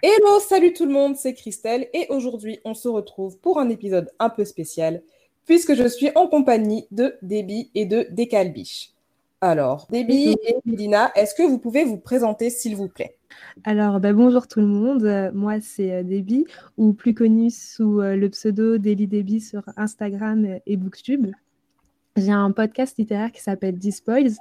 Hello, salut tout le monde, c'est Christelle et aujourd'hui on se retrouve pour un épisode un peu spécial puisque je suis en compagnie de Debbie et de Décalbiche. Alors, Debbie et Medina, est-ce que vous pouvez vous présenter s'il vous plaît? Alors, bah, bonjour tout le monde, euh, moi c'est euh, Debbie ou plus connue sous euh, le pseudo Daily Debbie sur Instagram et Booktube. J'ai un podcast littéraire qui s'appelle Dispoils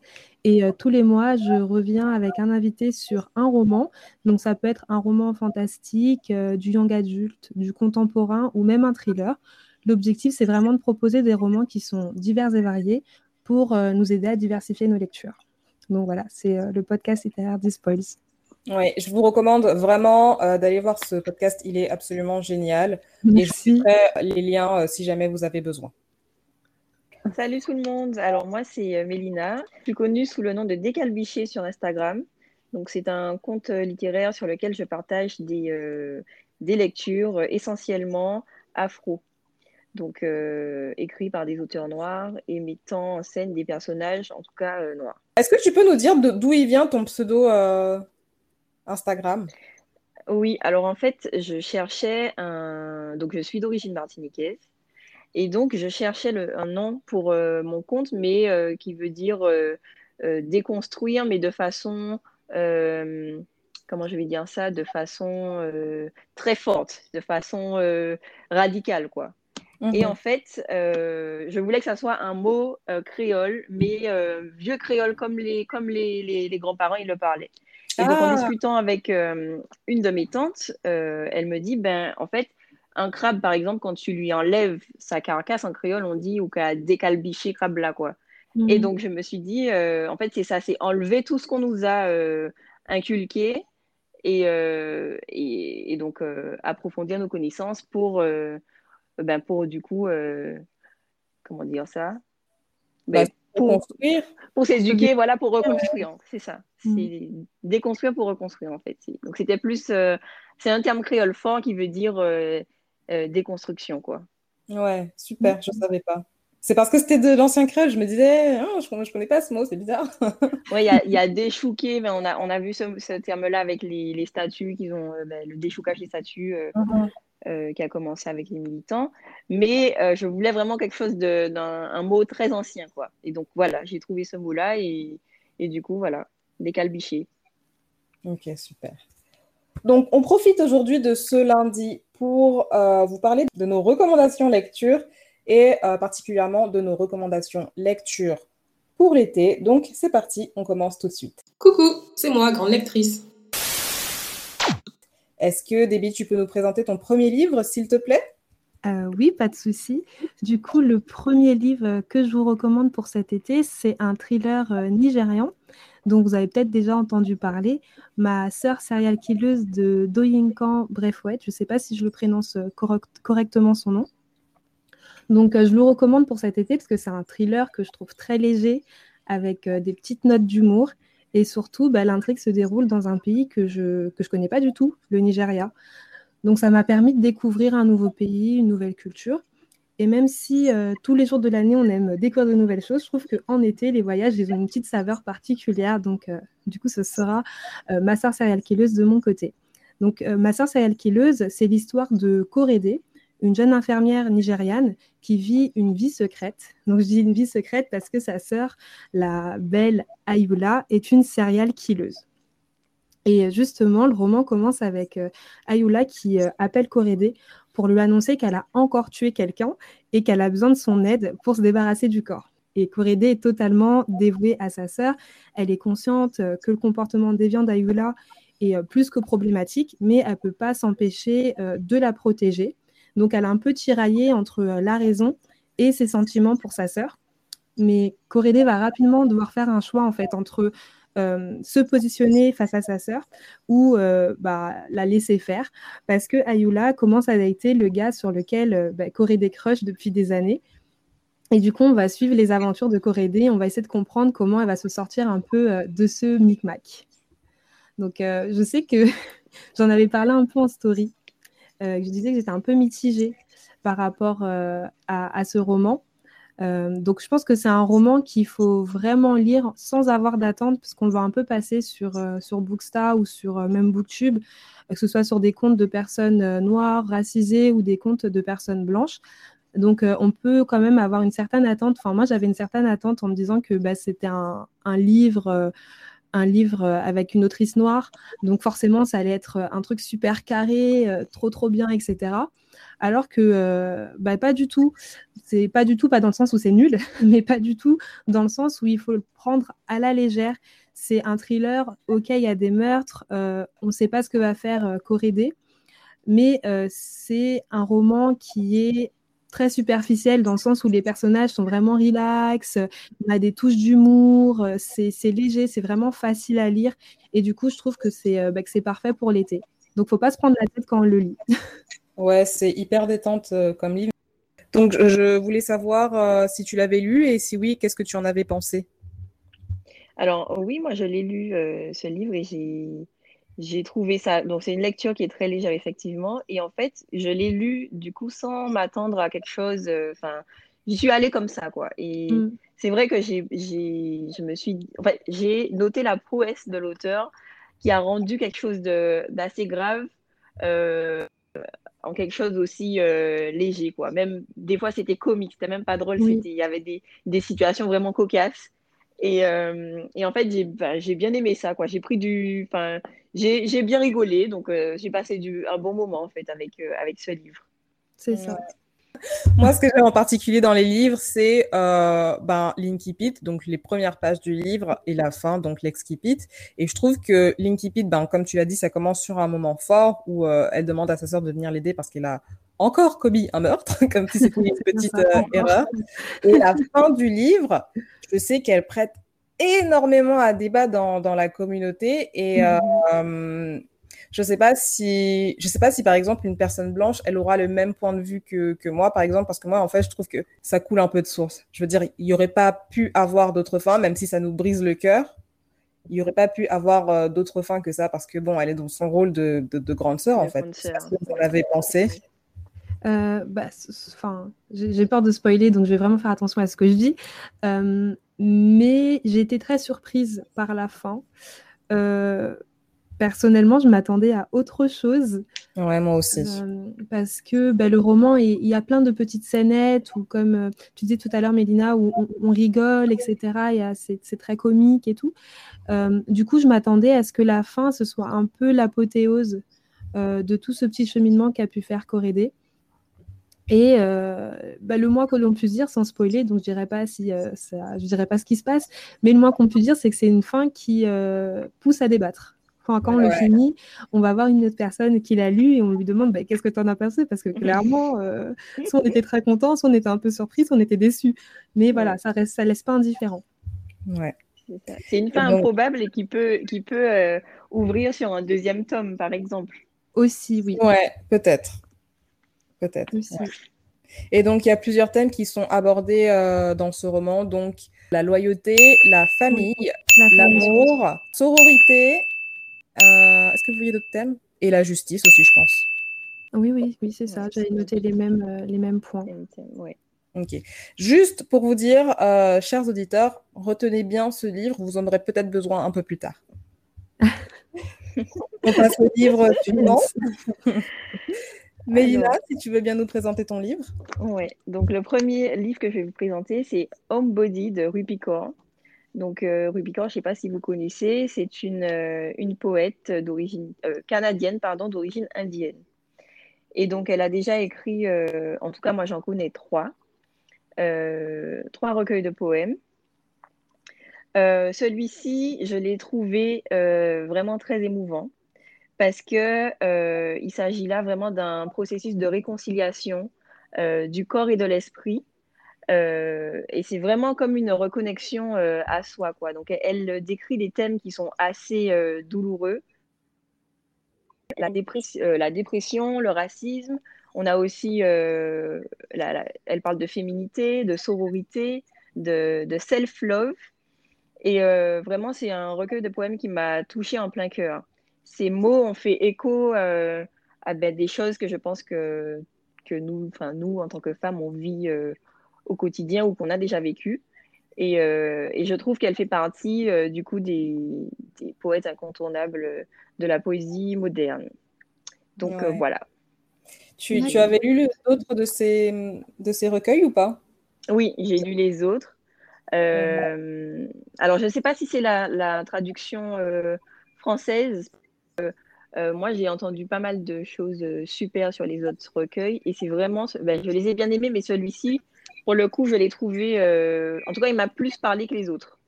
et euh, tous les mois, je reviens avec un invité sur un roman. Donc ça peut être un roman fantastique, euh, du young adulte, du contemporain ou même un thriller. L'objectif, c'est vraiment de proposer des romans qui sont divers et variés pour euh, nous aider à diversifier nos lectures. Donc voilà, c'est le podcast littéraire Dispoils. Oui, je vous recommande vraiment d'aller voir ce podcast. Il est absolument génial. Merci. Et je ferai les liens si jamais vous avez besoin. Salut tout le monde. Alors moi c'est euh, Mélina, plus connue sous le nom de Décalbiché sur Instagram. Donc c'est un compte euh, littéraire sur lequel je partage des, euh, des lectures essentiellement afro. Donc écrits par des auteurs noirs et mettant en scène des personnages en tout cas noirs. Est-ce que tu peux nous dire d'où il vient ton pseudo Instagram? Oui, alors en fait je cherchais un... Donc je suis d'origine martiniquaise. Et donc, je cherchais un nom pour euh, mon compte, mais euh, qui veut dire euh, déconstruire, mais de façon, comment je vais dire ça, de façon très forte, de façon radicale, quoi. Et mhm. en fait, je voulais que ça soit un mot créole, mais vieux créole comme les, comme les, les, grands-parents, ils le parlaient. Et donc, en ah. discutant avec une de mes tantes, elle me dit, ben, en fait, un crabe, par exemple, quand tu lui enlèves sa carcasse en créole, on dit ou qu'à décalbicher crabe là, quoi. Et mhm. donc, je me suis dit, euh, en fait, c'est ça, c'est enlever tout ce qu'on nous a euh, inculqué et, euh, et, donc approfondir nos connaissances pour, ben, pour du coup, comment dire ça? Ben, bah, pour, construire. Pour s'éduquer, voilà, pour reconstruire. C'est ça. C'est mhm. déconstruire pour reconstruire, en fait. Donc, c'était plus. c'est un terme créole fort qui veut dire euh, déconstruction, quoi. Ouais, super, je ne savais pas. C'est parce que c'était de l'ancien créole, je me disais, oh, je ne connais pas ce mot, c'est bizarre. Oui, il y a, déchouqué, mais on a, on a vu ce, terme-là avec les, les statuts, qu'ils ont euh, ben, le déchoucage des statuts euh, uh-huh. qui a commencé avec les militants. Mais je voulais vraiment quelque chose d'un mot très ancien, quoi. Et donc voilà, j'ai trouvé ce mot-là et, et, du coup, voilà, décalbiché. Ok, super. Donc, on profite aujourd'hui de ce lundi pour euh, vous parler de nos recommandations lecture et euh, particulièrement de nos recommandations lecture pour l'été. Donc, c'est parti, on commence tout de suite. Coucou, c'est moi, grande lectrice. Est-ce que, Debbie, tu peux nous présenter ton premier livre, s'il te plaît? Euh, oui, pas de souci. Du coup, le premier livre que je vous recommande pour cet été, c'est un thriller nigérian dont vous avez peut-être déjà entendu parler, ma sœur serial killeuse de Doyinkan Brefouet. Je ne sais pas si je le prononce euh, correctement son nom. Donc, euh, je le recommande pour cet été parce que c'est un thriller que je trouve très léger, avec euh, des petites notes d'humour. Et surtout, bah, l'intrigue se déroule dans un pays que je ne que je connais pas du tout, le Nigeria. Donc, ça m'a permis de découvrir un nouveau pays, une nouvelle culture. Et même si euh, tous les jours de l'année, on aime découvrir de nouvelles choses, je trouve qu'en été, les voyages, ils ont une petite saveur particulière. Donc, euh, du coup, ce sera euh, Ma sœur serial killeuse de mon côté. Donc, Ma sœur serial killeuse, c'est l'histoire de Korédé, une jeune infirmière nigériane qui vit une vie secrète. Donc, je dis une vie secrète parce que sa sœur, la belle Ayula, est une serial killeuse. Et justement, le roman commence avec Ayula qui appelle Korédé pour lui annoncer qu'elle a encore tué quelqu'un et qu'elle a besoin de son aide pour se débarrasser du corps. Et Corédé est totalement dévouée à sa sœur. Elle est consciente euh, que le comportement déviant d'Ayula est euh, plus que problématique, mais elle ne peut pas s'empêcher euh, de la protéger. Donc elle a un peu tiraillé entre la raison et ses sentiments pour sa sœur. Mais Corédé va rapidement devoir faire un choix en fait entre euh, se positionner face à sa sœur ou euh, bah, la laisser faire parce que Ayula commence à dater le gars sur lequel euh, bah, Corédé crush depuis des années. Et du coup, on va suivre les aventures de Corédé, on va essayer de comprendre comment elle va se sortir un peu de ce micmac. Donc, je sais que j'en avais parlé un peu en story. je disais que j'étais un peu mitigée par rapport à, ce roman. Donc je pense que c'est un roman qu'il faut vraiment lire sans avoir d'attente, parce qu'on va un peu passer sur, sur Bookstar ou sur même Booktube, que ce soit sur des comptes de personnes noires, racisées ou des comptes de personnes blanches. Donc, on peut quand même avoir une certaine attente. Enfin, moi, j'avais une certaine attente en me disant que bah, c'était un, un, livre un livre euh, avec une autrice noire. Donc forcément, ça allait être euh, un truc super carré, euh, trop trop bien, etc. Alors que bah, pas du tout. C'est pas du tout, pas dans le sens où c'est nul, mais pas du tout dans le sens où il faut le prendre à la légère. C'est un thriller, ok, il y a des meurtres, on ne sait pas ce que va faire Corédé, mais c'est un roman qui est très superficielle dans le sens où les personnages sont vraiment relax, on a des touches d'humour, euh, c'est léger, c'est vraiment facile à lire. Et du coup, je trouve que c'est euh, bah, parfait pour l'été. Donc, faut pas se prendre la tête quand on le lit. ouais, c'est hyper détente euh, comme livre. Donc, je voulais savoir si tu l'avais lu et si oui, qu'est-ce que tu en avais pensé? Alors, oui, moi, je l'ai lu, ce livre, et j'ai j'ai trouvé ça. Donc, c'est une lecture qui est très légère, effectivement. Et en fait, je l'ai lu, du coup, sans m'attendre à quelque chose. Euh, enfin, j'y suis allée comme ça, quoi. Et mm. c'est vrai que j'ai, je me suis. En fait, j'ai noté la prouesse de l'auteur qui a rendu quelque chose d'assez grave euh, en quelque chose aussi euh, léger, quoi. Même des fois, c'était comique, c'était même pas drôle. Il y avait des, des situations vraiment cocasses. Et, et, en fait, j'ai bien aimé ça, quoi. J'ai pris du, enfin, j'ai bien rigolé, donc euh, j'ai passé du, un bon moment en fait avec, euh, avec ce livre. C'est ça. Moi, ce que j'aime en particulier dans les livres, c'est euh, ben, l'Inkipit, donc les premières pages du livre, et la fin, donc l'Exkipit. Et je trouve que l'Inkipit, ben, comme tu l'as dit, ça commence sur un moment fort où euh, elle demande à sa sœur de venir l'aider parce qu'elle a encore commis un meurtre, comme si c'était une petite erreur. Et la fin du livre, je sais qu'elle prête énormément à débat dans, dans la communauté et euh, je sais pas si je sais pas si par exemple une personne blanche elle aura le même point de vue que, que moi par exemple parce que moi en fait je trouve que ça coule un peu de source. Je veux dire il y aurait pas pu avoir d'autres fins même si ça nous brise le cœur. Il y aurait pas pu avoir euh, d'autres fins que ça parce que bon elle est dans son rôle de, de, grande sœur en fait. ce que vous en avez pensé. Euh, bah, enfin, j'ai peur de spoiler, donc je vais vraiment faire attention à ce que je dis. Euh, mais j'ai été très surprise par la fin. Euh, personnellement, je m'attendais à autre chose. Ouais, moi aussi. parce que bah, le roman, il y a plein de petites scénettes où, comme tu disais tout à l'heure, Mélina, où on, rigole, etc. C'est très comique et tout. du coup, je m'attendais à ce que la fin, ce soit un peu l'apothéose de tout ce petit cheminement qu'a pu faire Corédé. Et euh, bah, le moins que l'on puisse dire, sans spoiler, donc je dirais pas si euh, ça, je dirais pas ce qui se passe, mais le moins qu'on puisse dire, c'est que c'est une fin qui euh, pousse à débattre. quand on le finit, on va voir une autre personne qui l'a lu et on lui demande bah, qu'est-ce que tu en as pensé? Parce que clairement, soit on était très content, soit on était un peu surpris, soit on était déçu. Mais voilà, ça reste, ça laisse pas indifférent. Ouais. C'est une fin improbable et qui peut, qui peut ouvrir sur un deuxième tome, par exemple. Aussi, oui. Ouais, peut-être peut-être. Et donc, il y a plusieurs thèmes qui sont abordés euh, dans ce roman. Donc, la loyauté, la famille, l'amour, sororité. Euh, est-ce que vous voyez d'autres thèmes? Et la justice aussi, je pense. Oui, oui, oui, c'est ça. J'avais noté les mêmes, euh, les mêmes points. Ok. Juste pour vous dire, chers auditeurs, retenez bien ce livre. Vous en aurez peut-être besoin un peu plus tard. On passe au livre suivant. Mélina, si tu veux bien nous présenter ton livre. Oui, donc le premier livre que je vais vous présenter, c'est Homebody de Rupicor. Donc euh, Rupicor, je ne sais pas si vous connaissez, c'est une, euh, une poète d'origine euh, canadienne, pardon, d'origine indienne. Et donc elle a déjà écrit, en tout cas moi j'en connais trois, trois recueils de poèmes. Celui-ci, je l'ai trouvé vraiment très émouvant parce que euh, il s'agit là vraiment d'un processus de réconciliation euh, du corps et de l'esprit. Euh, et c'est vraiment comme une reconnexion à soi. Donc, elle, décrit des thèmes qui sont assez douloureux. La, dépression, le racisme. On a aussi, elle parle de féminité, de sororité, de self-love. Et vraiment, c'est un recueil de poèmes qui m'a touchée en plein cœur ces mots ont fait écho euh, à ben, des choses que je pense que, que nous, enfin nous, en tant que femmes, on vit euh, au quotidien ou qu'on a déjà vécu. Et, et je trouve qu'elle fait partie du coup des, des, poètes incontournables de la poésie moderne. Donc voilà. Tu, tu, avais lu d'autres de ces, de ces recueils ou pas? Oui, j'ai lu les autres. Euh, alors, je ne sais pas si c'est la, la, traduction euh, française. Euh, moi, j'ai entendu pas mal de choses super sur les autres recueils et c'est vraiment, ben, je les ai bien aimés, mais celui-ci, pour le coup, je l'ai trouvé, en tout cas, il m'a plus parlé que les autres.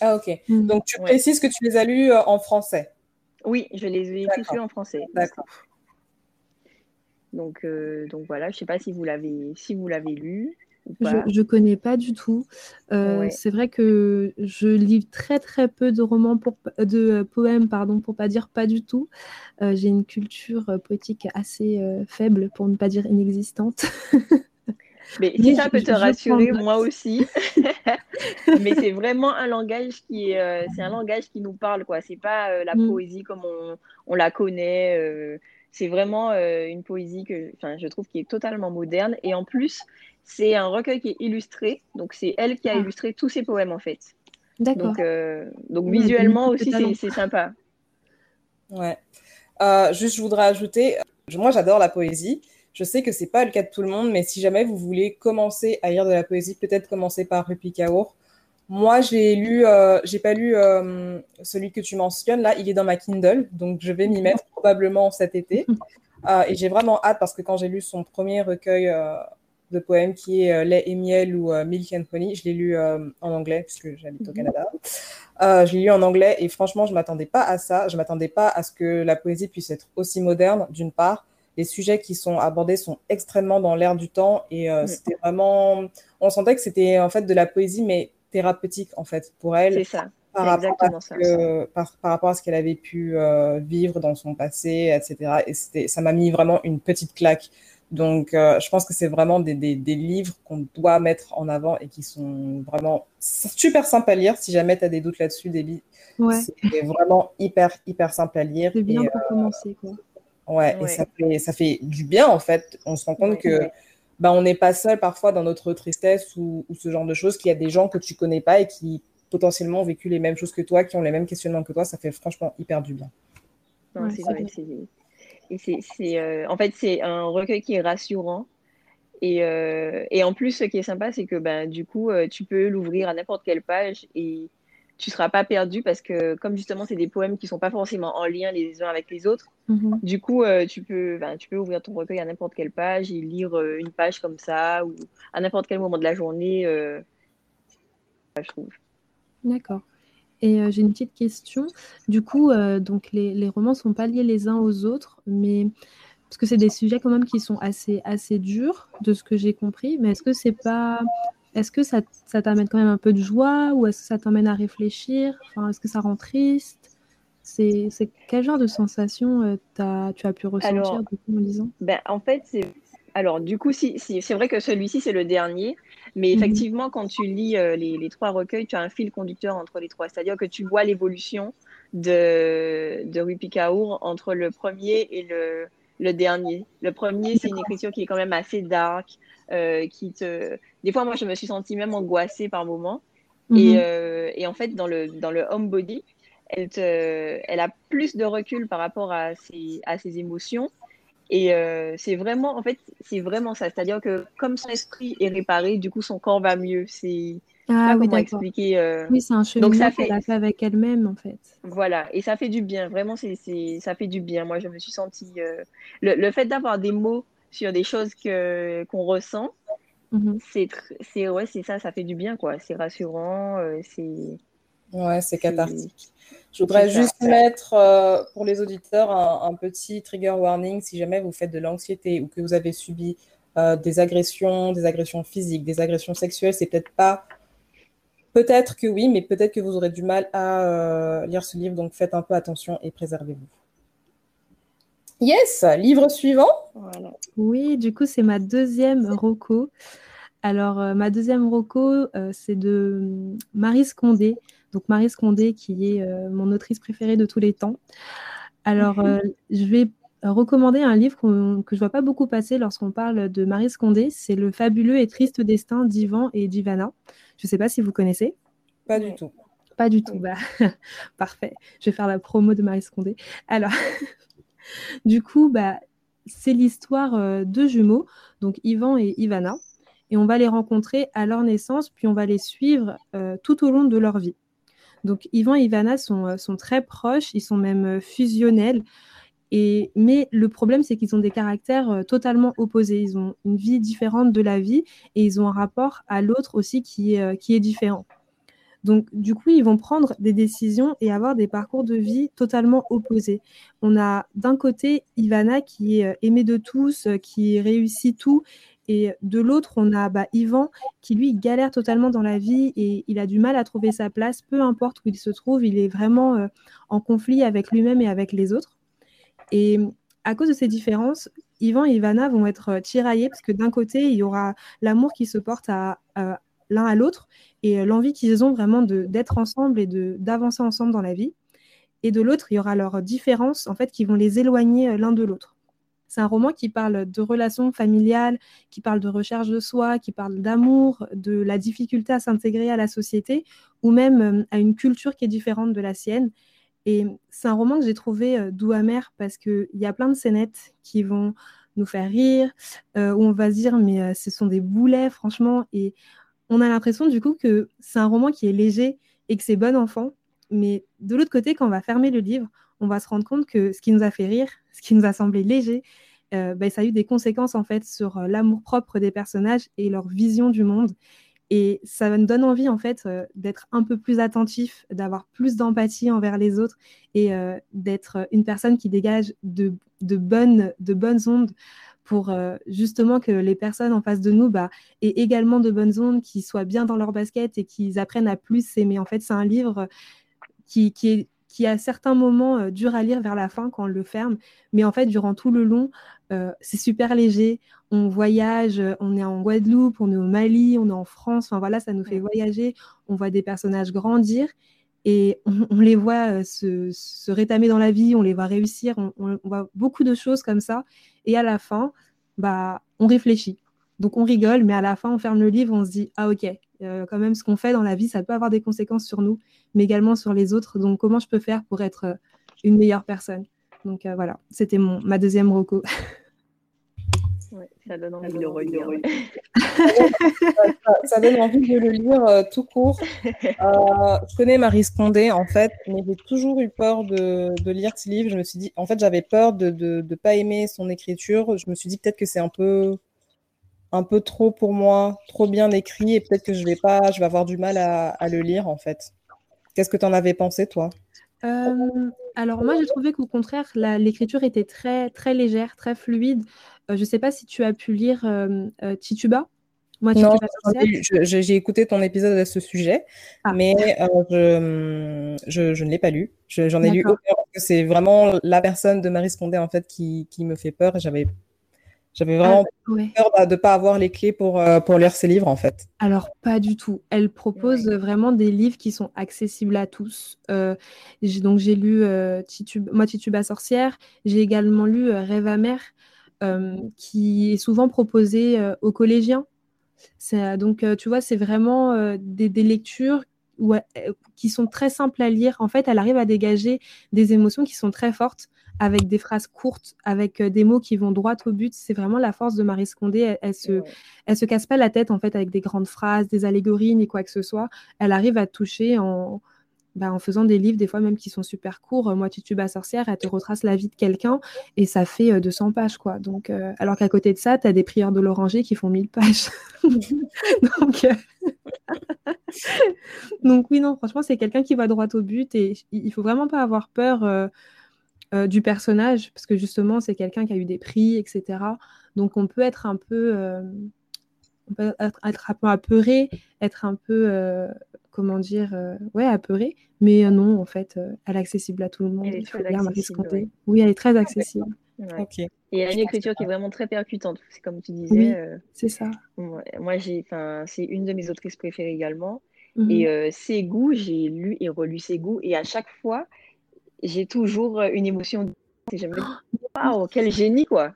Ah, ok. Mm. Donc, tu précises que tu les as lus en français Oui, je les ai tous lus en français. D'accord. Donc, euh, donc voilà, je ne sais pas si vous l'avez si vous l'avez lu. Je ne connais pas du tout. Euh, c'est vrai que je lis très très peu de romans pour, de euh, poèmes, pardon, pour pas dire pas du tout. J'ai une culture poétique assez faible, pour ne pas dire inexistante. Mais si ça peut te rassurer, moi aussi. Mais c'est vraiment un langage qui est, c'est un langage qui nous parle, quoi. C'est pas la mm. poésie comme on, on la connaît c'est vraiment euh, une poésie que je trouve qui est totalement moderne. Et en plus, c'est un recueil qui est illustré. Donc, c'est elle qui a ah. illustré tous ses poèmes, en fait. D'accord. Donc, euh, donc visuellement aussi, c'est sympa. Ouais. Euh, juste, je voudrais ajouter, moi, j'adore la poésie. Je sais que c'est pas le cas de tout le monde, mais si jamais vous voulez commencer à lire de la poésie, peut-être commencer par Rupi Kaur. Moi, j'ai lu, euh, j'ai pas lu euh, celui que tu mentionnes là. Il est dans ma Kindle, donc je vais m'y mettre probablement cet été. Euh, et j'ai vraiment hâte parce que quand j'ai lu son premier recueil de poèmes qui est Lait et miel ou Milk and Honey, je l'ai lu en anglais puisque j'habite au mhm. Canada. je l'ai lu en anglais et franchement, je m'attendais pas à ça. Je m'attendais pas à ce que la poésie puisse être aussi moderne, d'une part. Les sujets qui sont abordés sont extrêmement dans l'air du temps et c'était vraiment, on sentait que c'était en fait de la poésie, mais thérapeutique en fait pour elle. C'est ça. Par rapport, à ça. par, rapport à ce qu'elle avait pu euh, vivre dans son passé, etc. Et c'était, ça m'a mis vraiment une petite claque. Donc, euh, je pense que c'est vraiment des, des, des livres qu'on doit mettre en avant et qui sont vraiment super simples à lire. Si jamais tu as des doutes là-dessus, Déby, ouais. c'est vraiment hyper, hyper simple à lire. C'est bien pour euh, commencer. Quoi. Ouais, et ça fait, ça fait du bien en fait. On se rend compte que bah, on n'est pas seul parfois dans notre tristesse ou, ce genre de choses, qu'il y a des gens que tu connais pas et qui potentiellement ont vécu les mêmes choses que toi, qui ont les mêmes questionnements que toi, ça fait franchement hyper du bien. c'est vrai, et c'est, euh, en fait, c'est un recueil qui est rassurant. Et, euh, et, en plus, ce qui est sympa, c'est que ben, du coup, euh, tu peux l'ouvrir à n'importe quelle page et tu seras pas perdu parce que comme justement c'est des poèmes qui sont pas forcément en lien les uns avec les autres, mhm. du coup euh, tu peux ben, tu peux ouvrir ton recueil à n'importe quelle page et lire euh, une page comme ça ou à n'importe quel moment de la journée, euh, je trouve. D'accord. Et j'ai une petite question. Du coup, donc les, les romans sont pas liés les uns aux autres, mais parce que c'est des sujets quand même qui sont assez assez durs de ce que j'ai compris. Mais est-ce que c'est pas est-ce que ça, ça t'amène quand même un peu de joie ou est-ce que ça t'amène à réfléchir? Enfin, Est-ce que ça rend triste? C'est, quel genre de sensation euh, tu as pu ressentir en lisant ben, En fait, c'est... Alors, du coup, si, c'est vrai que celui-ci, c'est le dernier. Mais mhm. effectivement, quand tu lis euh, les, les, trois recueils, tu as un fil conducteur entre les trois. C'est-à-dire que tu vois l'évolution de, de Rupi Kaur entre le premier et le, le dernier. Le premier, c'est une écriture qui est quand même assez dark, euh, qui te... Des fois, moi, je me suis sentie même angoissée par moments. et, mhm. euh, et, en fait, dans le, dans le homebody, elle, te, elle a plus de recul par rapport à ses, à ses émotions. Et euh, c'est vraiment, en fait, c'est vraiment ça. C'est-à-dire que comme son esprit est réparé, du coup, son corps va mieux. C'est ah, oui, comment expliquer. Euh... Oui, c'est un cheminement Donc, ça fait... qu'elle a fait avec elle-même, en fait. Voilà, et ça fait du bien. Vraiment, c'est, ça fait du bien. Moi, je me suis sentie. Euh... Le, le, fait d'avoir des mots sur des choses que, qu'on ressent, mm-hmm. c'est, c'est, ouais, c'est ça, ça fait du bien, quoi. C'est rassurant, euh, c'est... Ouais, c'est cathartique. Je voudrais juste mettre euh, pour les auditeurs un, un, petit trigger warning si jamais vous faites de l'anxiété ou que vous avez subi euh, des agressions, des agressions physiques, des agressions sexuelles. C'est peut-être pas, peut-être que oui, mais peut-être que vous aurez du mal à lire ce livre. Donc faites un peu attention et préservez-vous. Yes, livre suivant. Oui, du coup, c'est ma deuxième roco. Alors, euh, ma deuxième roco, euh, c'est de euh, Marie Scondé. Donc, Marie Scondé, qui est mon autrice préférée de tous les temps. Alors, je vais recommander un livre que je vois pas beaucoup passer lorsqu'on parle de Marie Scondé. C'est Le fabuleux et triste destin d'Ivan et d'Ivana. Je ne sais pas si vous connaissez. Pas du tout. Pas du tout. Bah, parfait. Je vais faire la promo de Marie Scondé. Alors, du coup, bah, c'est l'histoire euh, de jumeaux, donc Ivan et Ivana. Et on va les rencontrer à leur naissance, puis on va les suivre euh, tout au long de leur vie. Donc Ivan et Ivana sont, euh, très proches, ils sont même fusionnels. Mais le problème, c'est qu'ils ont des caractères totalement opposés. Ils ont une vie différente de la vie et ils ont un rapport à l'autre aussi qui est différent. Donc, du coup, ils vont prendre des décisions et avoir des parcours de vie totalement opposés. On a d'un côté Ivana qui est euh, aimée de tous, euh, qui réussit tout. Et de l'autre, on a bah, Ivan qui, lui, galère totalement dans la vie et il a du mal à trouver sa place, peu importe où il se trouve. Il est vraiment euh, en conflit avec lui-même et avec les autres. Et à cause de ces différences, Ivan et Ivana vont être tiraillés parce que d'un côté, il y aura l'amour qui se porte à, l'un à l'autre et euh, l'envie qu'ils ont vraiment d'être ensemble et d'avancer ensemble dans la vie. Et de l'autre, il y aura leurs différences en fait qui vont les éloigner euh, l'un de l'autre. C'est un roman qui parle de relations familiales, qui parle de recherche de soi, qui parle d'amour, de la difficulté à s'intégrer à la société ou même euh, à une culture qui est différente de la sienne. Et c'est un roman que j'ai trouvé doux amer parce qu'il y a plein de scénettes qui vont nous faire rire, où on va se dire mais ce sont des boulets franchement. Et on a l'impression du coup que c'est un roman qui est léger et que c'est bon enfant. Mais de l'autre côté, quand on va fermer le livre, on va se rendre compte que ce qui nous a fait rire, ce qui nous a semblé léger, euh, ben, ça a eu des conséquences en fait sur euh, l'amour propre des personnages et leur vision du monde. Et ça nous donne envie en fait euh, d'être un peu plus attentif, d'avoir plus d'empathie envers les autres et d'être une personne qui dégage de bonnes ondes pour euh, justement que les personnes en face de nous bah, aient également de bonnes ondes, qu'ils soient bien dans leur basket et qu'ils apprennent à plus s'aimer. En fait, c'est un livre qui, qui, est, qui à certains moments euh, dur à lire vers la fin quand on le ferme, mais en fait, durant tout le long, euh, c'est super léger. On voyage, on est en Guadeloupe, on est au Mali, on est en France. Enfin voilà, ça nous fait voyager. On voit des personnages grandir et on, les voit se, se, rétamer dans la vie, on les voit réussir, on, voit beaucoup de choses comme ça. Et à la fin, bah, on réfléchit. Donc on rigole, mais à la fin, on ferme le livre, on se dit ah ok, euh, quand même, ce qu'on fait dans la vie, ça peut avoir des conséquences sur nous, mais également sur les autres. Donc comment je peux faire pour être euh, une meilleure personne? Donc euh, voilà, c'était ma deuxième roco. ça donne envie de le relire. ça, donne envie de le lire euh, tout court. Euh, je connais Marie Scondé, en fait, mais j'ai toujours eu peur de, de, lire ce livre. Je me suis dit, en fait, j'avais peur de ne de, pas aimer son écriture. Je me suis dit peut-être que c'est un peu, un peu trop pour moi, trop bien écrit, et peut-être que je vais pas, je vais avoir du mal à, à le lire, en fait. Qu'est-ce que tu en avais pensé, toi? Euh, alors moi j'ai trouvé qu'au contraire l'écriture était très très légère, très fluide. Euh, je ne sais pas si tu as pu lire euh, euh, Tituba. Moi, non, j'ai écouté ton épisode à ce sujet, ah. mais je, je, ne l'ai pas lu. J'en ai lu aucun parce que c'est vraiment la personne de Marie Scondé en fait qui, qui me fait peur. J'avais j'avais vraiment ah, peur de ne pas avoir les clés pour, pour lire ces livres, en fait. Alors, pas du tout. Elle propose vraiment des livres qui sont accessibles à tous. donc, j'ai lu Tituba, Moi, Tituba sorcière. J'ai également lu Rêve amer. Euh, qui est souvent proposé euh, aux collégiens. Euh, donc, tu vois, c'est vraiment des, lectures qui sont très simples à lire. En fait, elle arrive à dégager des émotions qui sont très fortes avec des phrases courtes, avec des mots qui vont droit au but. C'est vraiment la force de Marie Scondé. Elle, se, elle se casse pas la tête en fait avec des grandes phrases, des allégories ni quoi que ce soit. Elle arrive à toucher en, bah, en faisant des livres, des fois même qui sont super courts. Euh, moi, Tituba sorcière, elle te retrace la vie de quelqu'un et ça fait 200 euh, pages, quoi. Donc, euh, alors qu'à côté de ça, tu as des prières de l'oranger qui font 1000 pages. Donc, Donc, oui, non, franchement, c'est quelqu'un qui va droit au but et il faut vraiment pas avoir peur du personnage parce que justement, c'est quelqu'un qui a eu des prix, etc. Donc, on peut être un peu. on peut être, un peu apeuré, être un peu comment dire, euh, ouais, apeurée. Mais euh, non, en fait, euh, elle est accessible à tout le monde. Il faut bien Oui, elle est très accessible. Et il y a une écriture qui est vraiment très percutante, c'est comme tu disais. c'est ça. Moi, j'ai, c'est une de mes autrices préférées également. Mhm. Et ses goûts, j'ai lu et relu ses goûts. Et à chaque fois, j'ai toujours une émotion Et je me dis, waouh, quel génie, quoi.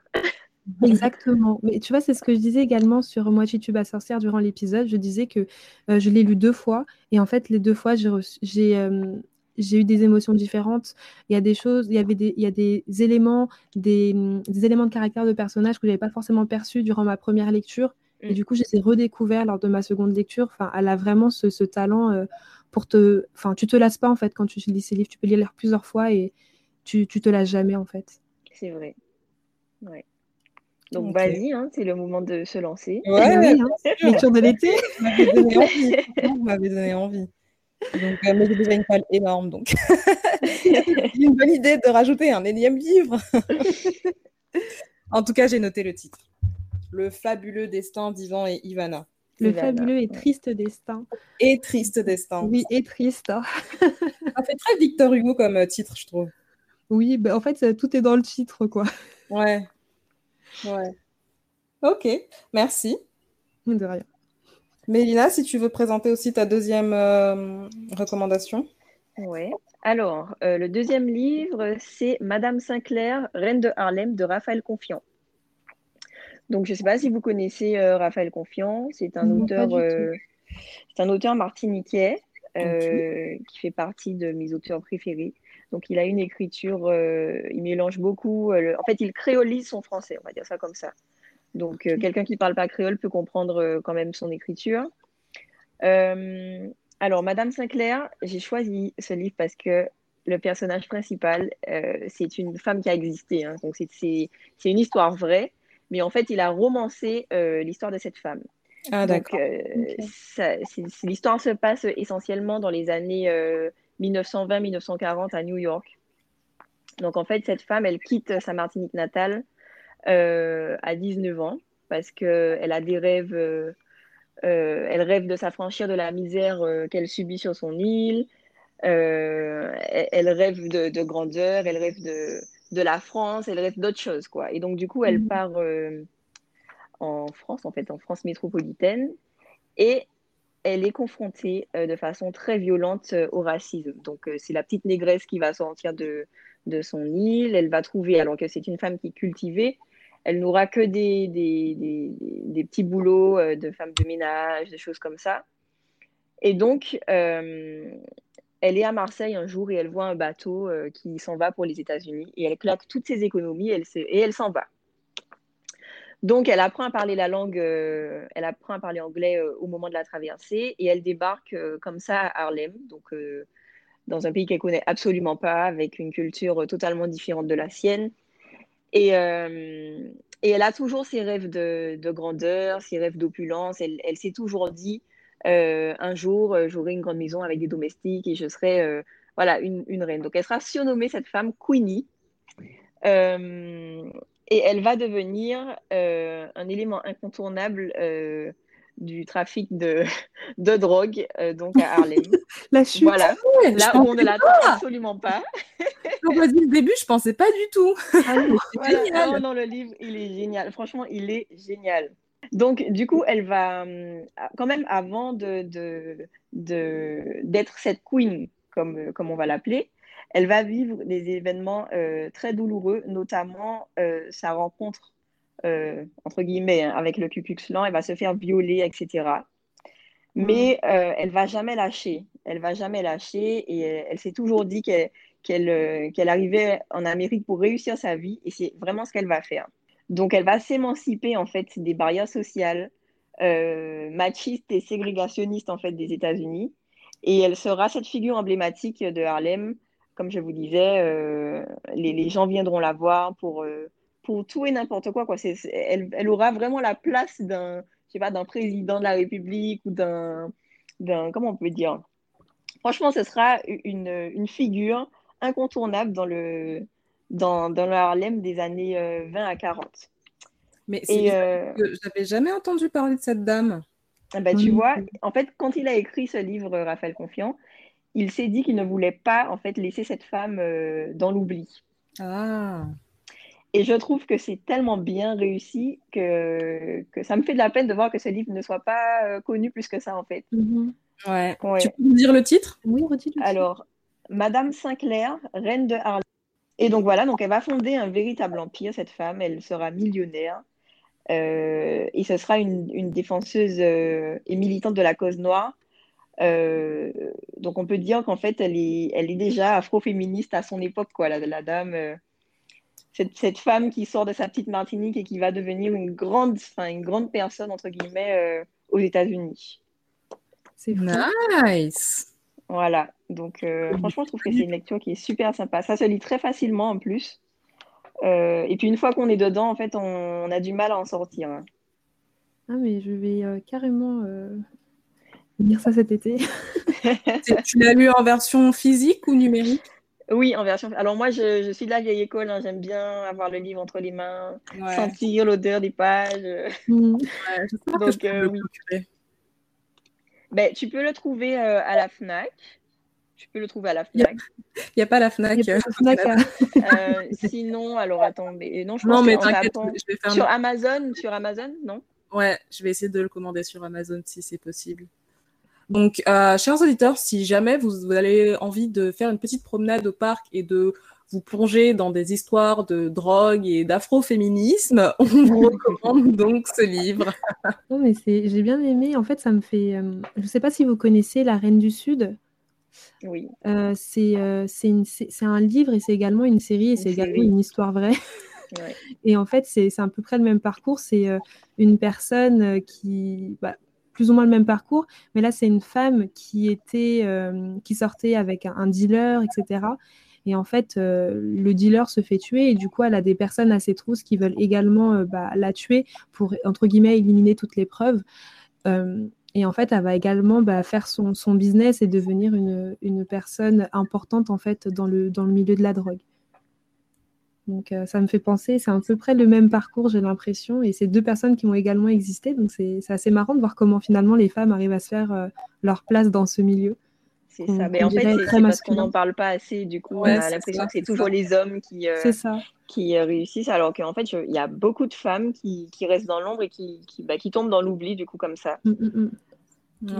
Exactement. Mais tu vois, c'est ce que je disais également sur Moi, tube à sorcière durant l'épisode. Je disais que euh, je l'ai lu deux fois. Et en fait, les deux fois, j'ai j'ai euh, j'ai eu des émotions différentes. Il y a des choses, il y avait des, il y a des éléments, des, des éléments de caractère de personnage que je n'avais pas forcément perçus durant ma première lecture. Et mm. du coup, je les ai redécouverts lors de ma seconde lecture. Enfin, elle a vraiment ce, ce talent euh, pour te. Enfin, tu te lasses pas en fait quand tu lis ces livres. Tu peux les lire plusieurs fois et tu, tu te lasses jamais en fait. C'est vrai. Ouais. Donc vas-y, hein, c'est le moment de se lancer. Ouais, oui, hein, lecture de l'été. Vous m'avez donné envie. Donc, euh, mais j'ai déjà une palle énorme, donc c'est une bonne idée de rajouter un énième livre. en tout cas, j'ai noté le titre. Le fabuleux destin d'Ivan et Ivana. Le fabuleux et triste destin. Et triste destin. Oui, et triste. Ça fait très Victor Hugo comme euh, titre, je trouve. Oui, bah, en fait, tout est dans le titre, quoi. Ouais. Ouais. Ok, merci. De rien. Mélina, si tu veux présenter aussi ta deuxième euh, recommandation. Oui. Alors, euh, le deuxième livre, c'est Madame Sinclair, Reine de Harlem de Raphaël Confiant. Donc, je ne sais pas si vous connaissez euh, Raphaël Confiant. C'est un auteur, c'est un auteur martiniquais qui fait partie de mes auteurs préférés. Donc, il a une écriture, il mélange beaucoup. en fait, il créolise son français, on va dire ça comme ça. Donc, euh, quelqu'un qui ne parle pas créole peut comprendre euh, quand même son écriture. Euh, alors, Madame Sinclair, j'ai choisi ce livre parce que le personnage principal, c'est une femme qui a existé. Hein. donc, c'est une histoire vraie. Mais en fait, il a romancé l'histoire de cette femme. Ah, d'accord. L'histoire se passe essentiellement dans les années 1920-1940 à New York. Donc, en fait, cette femme, elle quitte sa Martinique natale euh, à 19 ans parce qu'elle a des rêves. Euh, euh, elle rêve de s'affranchir de la misère qu'elle subit sur son île. Elle, rêve de, grandeur, elle rêve de, de la France, elle rêve d'autres choses. Quoi. Et donc, du coup, elle mhm. part en France, en fait, en France métropolitaine. Et elle est confrontée de façon très violente au racisme. Donc, c'est la petite négresse qui va sortir de, de son île. Elle va trouver, alors que c'est une femme qui est cultivée, elle n'aura que des, des, petits boulots euh, de femme de ménage, des choses comme ça. Et donc, euh, elle est à Marseille un jour et elle voit un bateau euh, qui s'en va pour les États-Unis et elle claque toutes ses économies et elle s'en va. Donc, elle apprend à parler la langue, elle apprend à parler anglais au moment de la traversée et elle débarque comme ça à Harlem, donc dans un pays qu'elle connaît absolument pas, avec une culture totalement différente de la sienne. Et, euh, elle a toujours ses rêves de, de grandeur, ses rêves d'opulence. Elle, s'est toujours dit euh, un jour, euh, j'aurai une grande maison avec des domestiques et je serai voilà, une, reine. Donc, elle sera surnommée cette femme Queenie. Et elle va devenir un élément incontournable du trafic de, de drogue donc à Harlem. la chute. Voilà. Là où on ne l'attend absolument pas. On dit le début, je pensais pas du tout. Ah, génial. dans le livre, il est génial. Franchement, il est génial. Donc, du coup, elle va, quand même, avant de, de, d'être cette queen, comme, comme on va l'appeler, elle va vivre des événements euh, très douloureux, notamment euh, sa rencontre euh, entre guillemets, hein, avec le Ku Klux elle va se faire violer, etc. Mais euh, elle va jamais lâcher. Elle va jamais lâcher et elle, s'est toujours dit qu'elle qu'elle arrivait en Amérique pour réussir sa vie et c'est vraiment ce qu'elle va faire. Donc elle va s'émanciper en fait des barrières sociales machistes et ségrégationnistes en fait des États-Unis et elle sera cette figure emblématique de Harlem. Comme je vous disais, les, les, gens viendront la voir pour pour tout et n'importe quoi. quoi. elle, elle, aura vraiment la place d'un, d'un président de la République ou d'un, comment on peut dire? Franchement, ce sera une, une figure incontournable dans le, dans, dans le Harlem des années 20 euh, à 40. Mais c'est euh, que j'avais jamais entendu parler de cette dame. Ah bah, tu vois, en fait, quand il a écrit ce livre, Raphaël Confiant, il s'est dit qu'il ne voulait pas en fait laisser cette femme euh, dans l'oubli. Ah. Et je trouve que c'est tellement bien réussi que, que ça me fait de la peine de voir que ce livre ne soit pas euh, connu plus que ça, en fait. Mhm. ouais. Tu peux nous dire le titre? Oui, le Alors, Madame Sinclair, reine de Harlem. Et donc voilà, donc elle va fonder un véritable empire, cette femme. Elle sera millionnaire. Euh, et ce sera une, une défenseuse euh, et militante de la cause noire. Euh, donc on peut dire qu'en fait, elle est, elle est déjà afroféministe à son époque, quoi, la, la dame. Cette, cette, femme qui sort de sa petite Martinique et qui va devenir une grande, une grande personne, entre guillemets, aux États-Unis. C'est nice. Voilà. Donc, franchement, je trouve que c'est une lecture qui est super sympa. Ça se lit très facilement en plus. Euh, et puis une fois qu'on est dedans, en fait, on, a du mal à en sortir. Hein. Ah, mais je vais euh, carrément euh, lire ça cet été. tu l'as lu en version physique ou numérique? Oui, en version. Alors moi, je, suis de la vieille école. Hein. J'aime bien avoir le livre entre les mains, sentir l'odeur des pages. Mmh. Donc oui. Ben, tu peux le trouver à la Fnac tu peux le trouver à la Fnac. Il n'y a, pas la Fnac. Hein. Euh, sinon, alors attendez. Non, je pense non, mais t'inquiète, je vais faire sur Amazon, sur Amazon, non? Ouais, je vais essayer de le commander sur Amazon si c'est possible. Donc, euh, chers auditeurs, si jamais vous, avez envie de faire une petite promenade au parc et de vous plonger dans des histoires de drogue et d'afroféminisme, on vous recommande donc ce livre. non, mais j'ai bien aimé. En fait, ça me fait. Euh, je ne sais pas si vous connaissez La Reine du Sud. Oui. Euh, euh, c'est un livre et c'est également une série et c'est également une histoire vraie. Et en fait, c'est à peu près le même parcours. C'est euh, une personne qui, bah, plus ou moins le même parcours, mais là, c'est une femme qui était, qui sortait avec un, dealer, etc. Et en fait, le dealer se fait tuer et du coup, elle a des personnes à ses trousses qui veulent également bah, la tuer pour, entre guillemets, éliminer toutes les preuves. Et en fait, elle va également bah, faire son, son, business et devenir une, une, personne importante en fait dans le, dans le milieu de la drogue. Donc euh, ça me fait penser, c'est à peu près le même parcours, j'ai l'impression, et c'est deux personnes qui ont également existé. Donc c'est assez marrant de voir comment finalement les femmes arrivent à se faire euh, leur place dans ce milieu. C'est ça. Mais en fait, c'est parce qu'on n'en parle pas assez. Du coup, on a l'impression que c'est toujours les hommes qui, euh, qui euh, réussissent, alors qu'en fait, il y a beaucoup de femmes qui, qui restent dans l'ombre et qui, qui, bah, qui, tombent dans l'oubli, du coup, comme ça. Mm, mm, mm.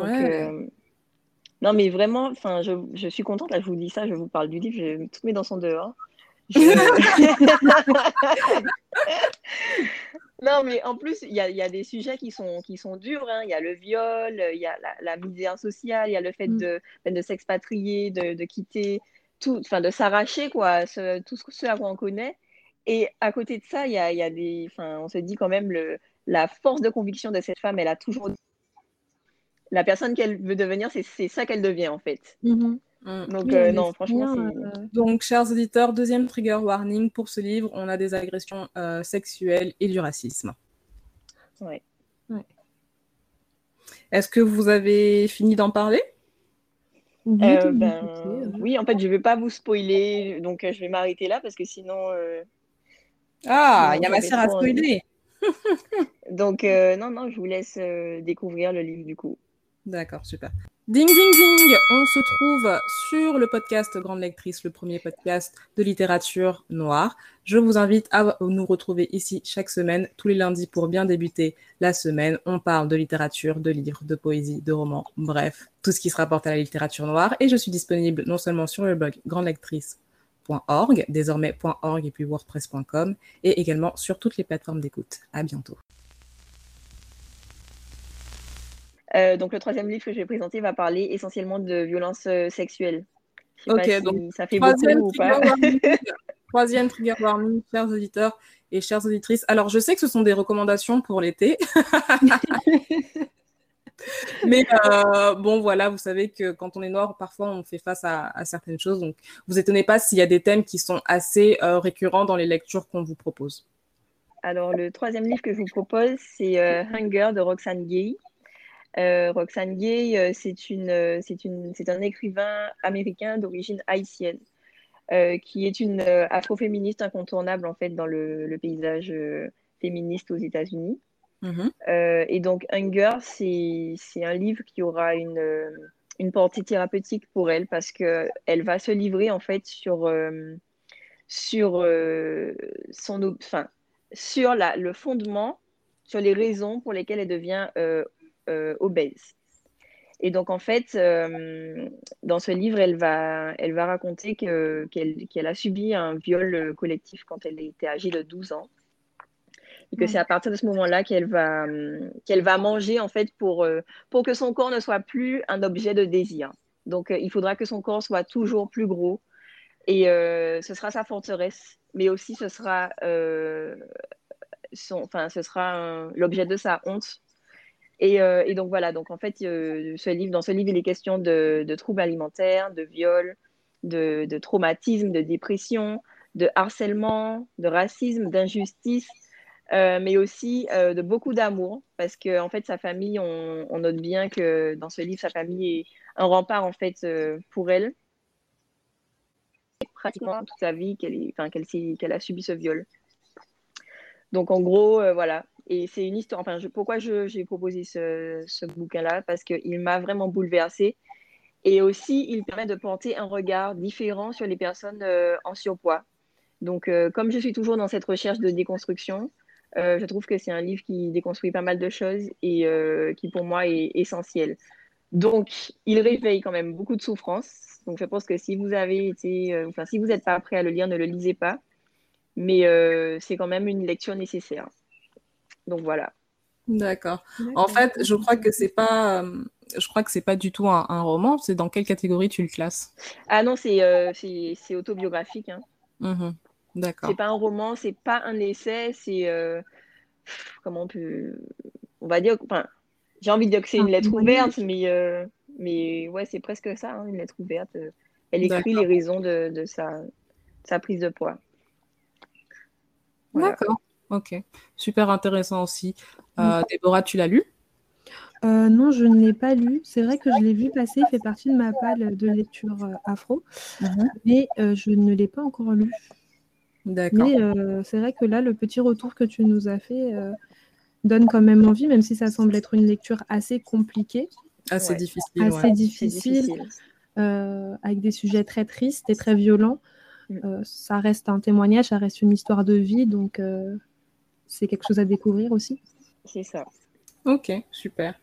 Euh, non, mais vraiment, je, je suis contente. Là, je vous dis ça, je vous parle du livre, je tout mets dans son Non, mais en plus, il y a, y a, des sujets qui sont, qui sont durs. Hein. Il y a le viol, il y a la, la misère sociale, il y a le fait mm. de, ben, de s'expatrier, de, de, quitter, tout, de s'arracher, quoi, ce, tout ce, à quoi on connaît. Et à côté de ça, il y a, y a des, on se dit quand même le, la force de conviction de cette femme, elle a toujours la personne qu'elle veut devenir, c'est ça qu'elle devient en fait. Mm-hmm. Mm. Donc, euh, non, franchement, euh, Donc, chers auditeurs, deuxième trigger warning pour ce livre, on a des agressions euh, sexuelles et du racisme. Ouais. Est-ce que vous avez fini d'en parler? Ben, Oui, en fait, je ne vais pas vous spoiler, donc je vais m'arrêter là parce que sinon. Ah, il y a ma sœur à spoiler. donc, non, non, je vous laisse découvrir le livre du coup. D'accord, super. Ding, ding, ding On se trouve sur le podcast Grande Lectrice, le premier podcast de littérature noire. Je vous invite à nous retrouver ici chaque semaine, tous les lundis, pour bien débuter la semaine. On parle de littérature, de livres, de poésie, de romans, bref, tout ce qui se rapporte à la littérature noire. Et je suis disponible non seulement sur le blog grandelectrice.org, désormais .org et puis wordpress.com, et également sur toutes les plateformes d'écoute. À bientôt. Euh, donc le troisième livre que je vais présenter va parler essentiellement de violence euh, sexuelle. Ok, donc ça fait beaucoup ou pas. troisième trigger warning, chers auditeurs et chères auditrices. Alors je sais que ce sont des recommandations pour l'été. Mais euh, bon, voilà, vous savez que quand on est noir, parfois on fait face à, certaines choses. Donc, vous étonnez pas s'il y a des thèmes qui sont assez récurrents dans les lectures qu'on vous propose. Alors, le troisième livre que je vous propose, c'est Hunger de Roxane Gay. Euh, Roxane Gay, euh, c'est une, euh, c'est une, c'est un écrivain américain d'origine haïtienne qui est une afroféministe incontournable en fait dans le, le paysage féministe aux États-Unis. Mm-hmm. et donc Hunger, c'est, c'est un livre qui aura une, une portée thérapeutique pour elle parce que elle va se livrer en fait sur sur son, enfin, sur la, le fondement, sur les raisons pour lesquelles elle devient euh, obèse. Et donc, en fait, euh, dans ce livre, elle va, elle va raconter qu'elle a subi un viol collectif quand elle était âgée de 12 ans. Et que c'est à partir de ce moment-là qu'elle va, qu'elle va manger, en fait, pour, pour que son corps ne soit plus un objet de désir. Donc, il faudra que son corps soit toujours plus gros. Et ce sera sa forteresse, mais aussi ce sera, son, enfin, ce sera l'objet de sa honte euh, et, donc voilà, donc en fait, euh, ce livre, dans ce livre, il est question de, troubles alimentaires, de viols, de, de traumatisme, de dépression, de harcèlement, de racisme, d'injustice, euh, mais aussi de beaucoup d'amour, parce que en fait, sa famille, on, note bien que dans ce livre, sa famille est un rempart en fait pour elle, pratiquement toute sa vie qu'elle a subi ce viol. Donc en gros, voilà, et c'est une histoire. Enfin, pourquoi j'ai proposé ce, bouquin-là? Parce qu'il m'a vraiment bouleversée. Et aussi, il permet de porter un regard différent sur les personnes euh, en surpoids. Donc, euh, comme je suis toujours dans cette recherche de déconstruction, euh, je trouve que c'est un livre qui déconstruit pas mal de choses et qui, pour moi, est essentiel. Donc, il réveille quand même beaucoup de souffrance. Donc, je pense que si vous avez été, enfin, si vous n'êtes pas prêt à le lire, ne le lisez pas. Mais c'est quand même une lecture nécessaire. Donc voilà. D'accord. En fait, je crois que c'est pas, euh, je crois que c'est pas du tout un, roman. C'est dans quelle catégorie tu le classes? Ah non, c'est euh, c'est autobiographique. Hein. Mmh D'accord. C'est pas un roman, c'est pas un essai, c'est euh, comment on peut, on va dire, enfin, j'ai envie de dire que c'est une lettre ouverte, mais mais ouais, c'est presque ça, hein, une lettre ouverte. Elle écrit les raisons de, de sa, sa prise de poids. D'accord. Ok, super intéressant aussi. Euh, Déborah, tu l'as lu? Euh, non, je ne l'ai pas lu. C'est vrai que je l'ai vu passer, il fait partie de ma palle de lecture euh, afro, mhm. mais je ne l'ai pas encore lu. D'accord. Mais c'est vrai que là, le petit retour que tu nous as fait donne quand même envie, même si ça semble être une lecture assez compliquée. Assez difficile. Assez difficile, avec des sujets très tristes et très violents. Mm. ça reste un témoignage, ça reste une histoire de vie, donc c'est quelque chose à découvrir aussi. C'est ça. Ok, super.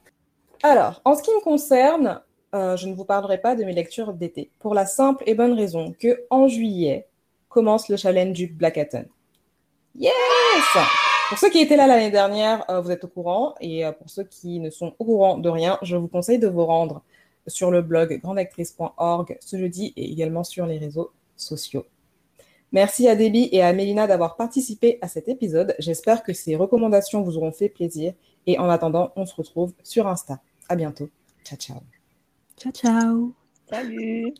Alors, en ce qui me concerne, euh, je ne vous parlerai pas de mes lectures d'été, pour la simple et bonne raison que en juillet commence le challenge du Blackathon. Yes Pour ceux qui étaient là l'année dernière, euh, vous êtes au courant, et euh, pour ceux qui ne sont au courant de rien, je vous conseille de vous rendre sur le blog grandactrice.org ce jeudi et également sur les réseaux sociaux. Merci à Debbie et à Mélina d'avoir participé à cet épisode. J'espère que ces recommandations vous auront fait plaisir. Et en attendant, on se retrouve sur Insta. À bientôt. Ciao, ciao. Ciao, ciao. Salut.